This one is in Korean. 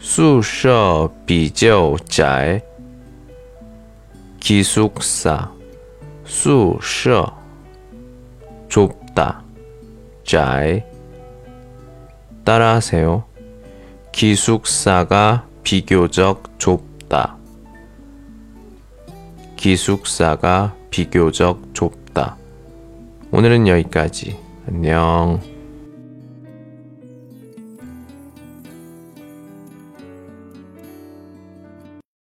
宿舍比较窄。기숙사宿舍좁다窄。 따라하세요. 기숙사가 비교적 좁다. 기숙사가 비교적 좁다. 오늘은 여기까지. 안녕.